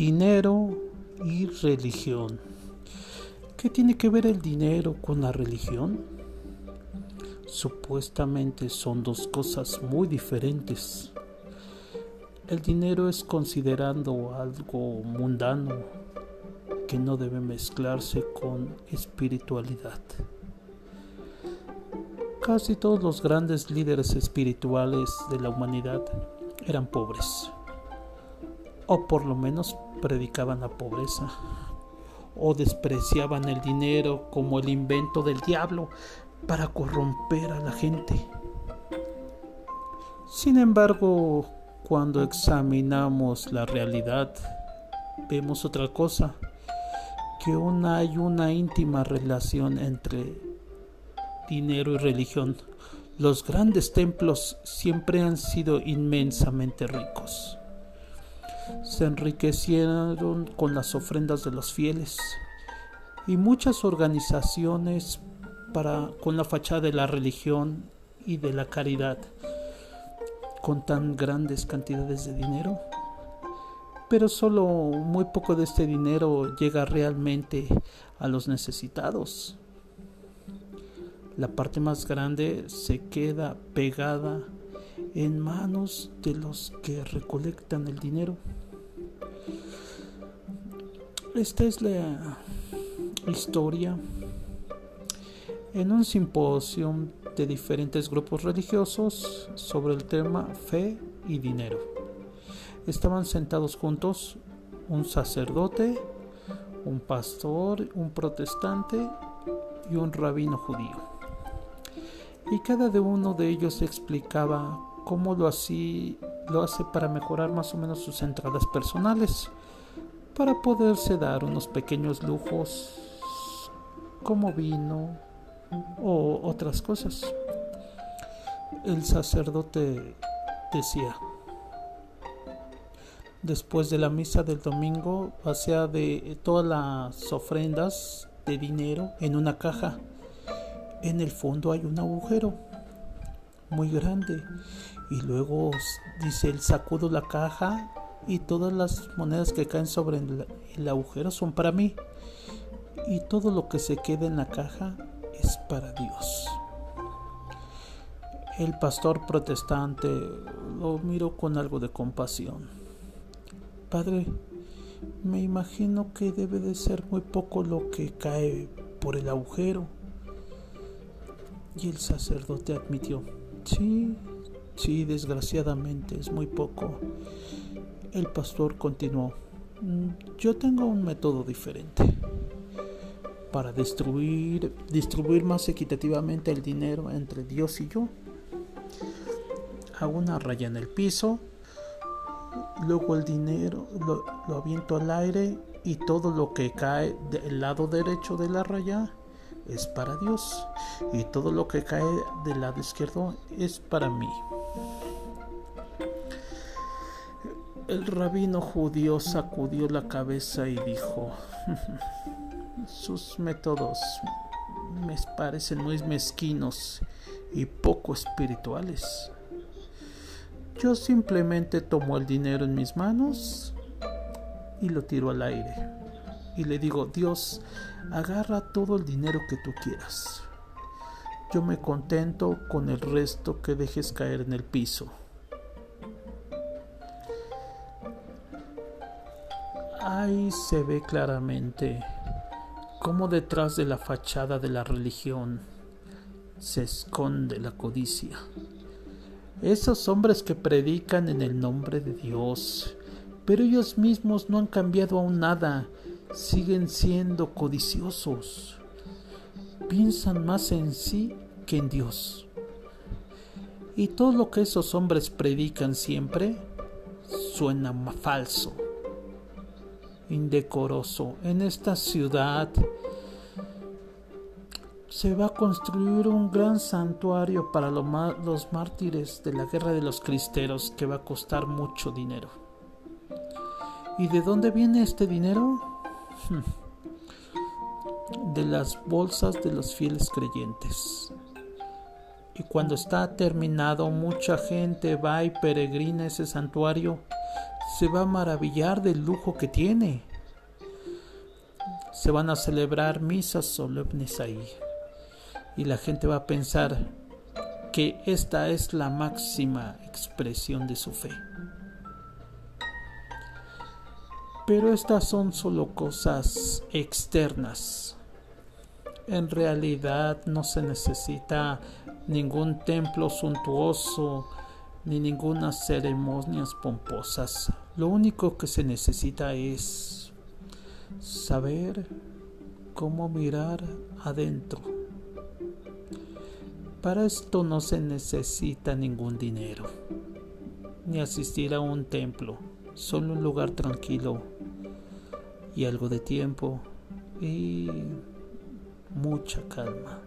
Dinero y religión. ¿Qué tiene que ver el dinero con la religión? Supuestamente son dos cosas muy diferentes. El dinero es considerando algo mundano que no debe mezclarse con espiritualidad. Casi todos los grandes líderes espirituales de la humanidad eran pobres, o por lo menos predicaban la pobreza, o despreciaban el dinero como el invento del diablo para corromper a la gente. Sin embargo, cuando examinamos la realidad, vemos otra cosa, que una, hay una íntima relación entre dinero y religión. Los grandes templos siempre han sido inmensamente ricos. Se enriquecieron con las ofrendas de los fieles y muchas organizaciones para con la fachada de la religión y de la caridad con tan grandes cantidades de dinero. Pero solo muy poco de este dinero llega realmente a los necesitados la parte más grande se queda pegada en manos de los que recolectan el dinero. Esta es la historia en un simposio de diferentes grupos religiosos sobre el tema fe y dinero. Estaban sentados juntos un sacerdote, un pastor, un protestante y un rabino judío y cada de uno de ellos explicaba cómo lo, así, lo hace para mejorar más o menos sus entradas personales, para poderse dar unos pequeños lujos como vino o otras cosas. El sacerdote decía, después de la misa del domingo, hacía de todas las ofrendas de dinero en una caja en el fondo hay un agujero muy grande y luego dice el sacudo la caja y todas las monedas que caen sobre el, agujero son para mí y todo lo que se queda en la caja es para Dios. El pastor protestante lo miró con algo de compasión. Padre, me imagino que debe de ser muy poco lo que cae por el agujero y el sacerdote admitió, sí, sí, desgraciadamente es muy poco. El pastor continuó, mm, yo tengo un método diferente para distribuir, distribuir más equitativamente el dinero entre Dios y yo. Hago una raya en el piso, luego el dinero lo, lo aviento al aire y todo lo que cae del lado derecho de la raya es para Dios y todo lo que cae del lado izquierdo es para mí. El rabino judío sacudió la cabeza y dijo, sus métodos me parecen muy mezquinos y poco espirituales. Yo simplemente tomo el dinero en mis manos y lo tiro al aire. Y le digo, Dios, agarra todo el dinero que tú quieras. Yo me contento con el resto que dejes caer en el piso. Ahí se ve claramente cómo detrás de la fachada de la religión se esconde la codicia. Esos hombres que predican en el nombre de Dios, pero ellos mismos no han cambiado aún nada siguen siendo codiciosos. Piensan más en sí que en Dios. Y todo lo que esos hombres predican siempre suena falso, indecoroso. En esta ciudad se va a construir un gran santuario para los mártires de la guerra de los cristeros que va a costar mucho dinero. ¿Y de dónde viene este dinero? De las bolsas de los fieles creyentes. Y cuando está terminado, mucha gente va y peregrina ese santuario se va a maravillar del lujo que tiene. Se van a celebrar misas solemnes ahí. Y la gente va a pensar que esta es la máxima expresión de su fe. Pero estas son solo cosas externas. En realidad no se necesita ningún templo suntuoso ni ninguna ceremonias pomposas. Lo único que se necesita es saber cómo mirar adentro. Para esto no se necesita ningún dinero, ni asistir a un templo, solo un lugar tranquilo y algo de tiempo y mucha calma.